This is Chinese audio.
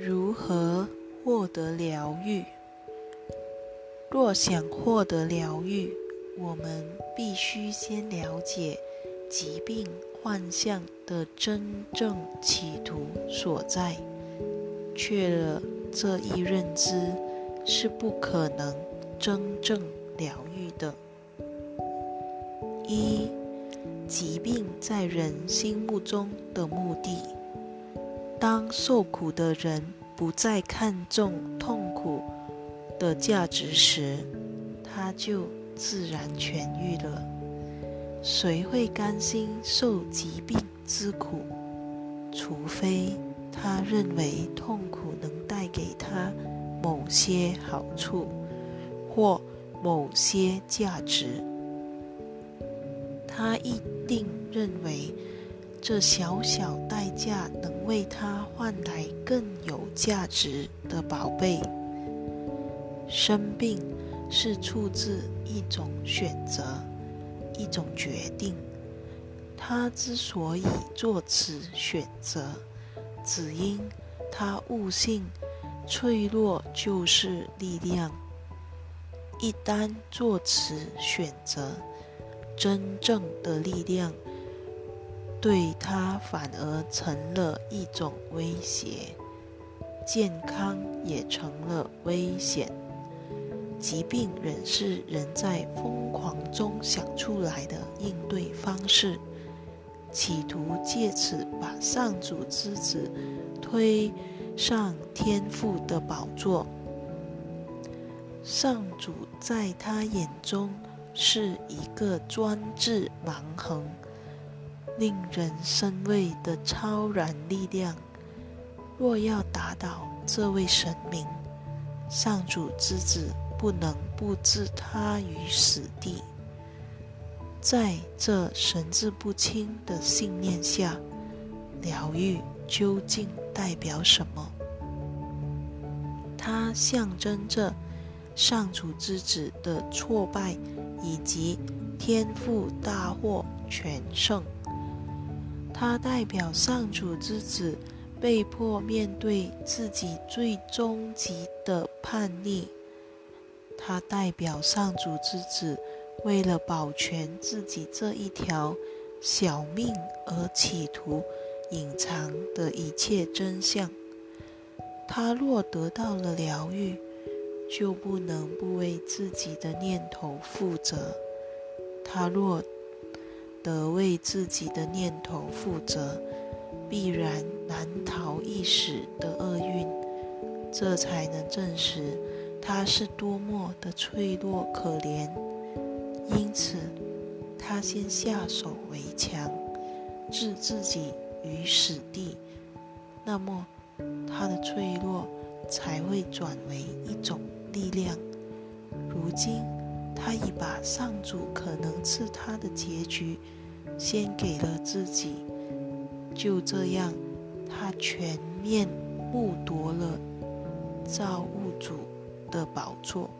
如何获得疗愈。若想获得疗愈，我们必须先了解疾病幻象的真正企图所在。缺了这一认知，是不可能真正疗愈的。一、疾病在人心目中的目的。当受苦的人不再看重痛苦的价值时，他就自然痊愈了。谁会甘心受疾病之苦？除非。他认为痛苦能带给他某些好处或某些价值，他一定认为这小小代价能为他换来更有价值的宝贝。生病是出自一种选择，一种决定。他之所以做此选择。只因他悟性脆弱就是力量。一旦做此选择，真正的力量对他反而成了一种威胁，健康也成了危险。疾病仍是人在疯狂中想出来的应对方式。企图借此把上主之子推上天父的宝座。上主在他眼中是一个专制、蛮横、令人生畏的超然力量。若要打倒这位神明，上主之子不能不置他于死地。在这神志不清的信念下，疗愈究竟代表什么？它象征着上主之子的挫败，以及天赋大获全胜。他代表上主之子被迫面对自己最终极的叛逆。他代表上主之子。为了保全自己这一条小命而企图隐藏的一切真相，他若得到了疗愈，就不能不为自己的念头负责；他若得为自己的念头负责，必然难逃一死的厄运。这才能证实他是多么的脆弱可怜。因此，他先下手为强，置自己于死地，那么他的脆弱才会转为一种力量。如今，他已把上主可能赐他的结局先给了自己，就这样，他全面剥夺了造物主的宝座。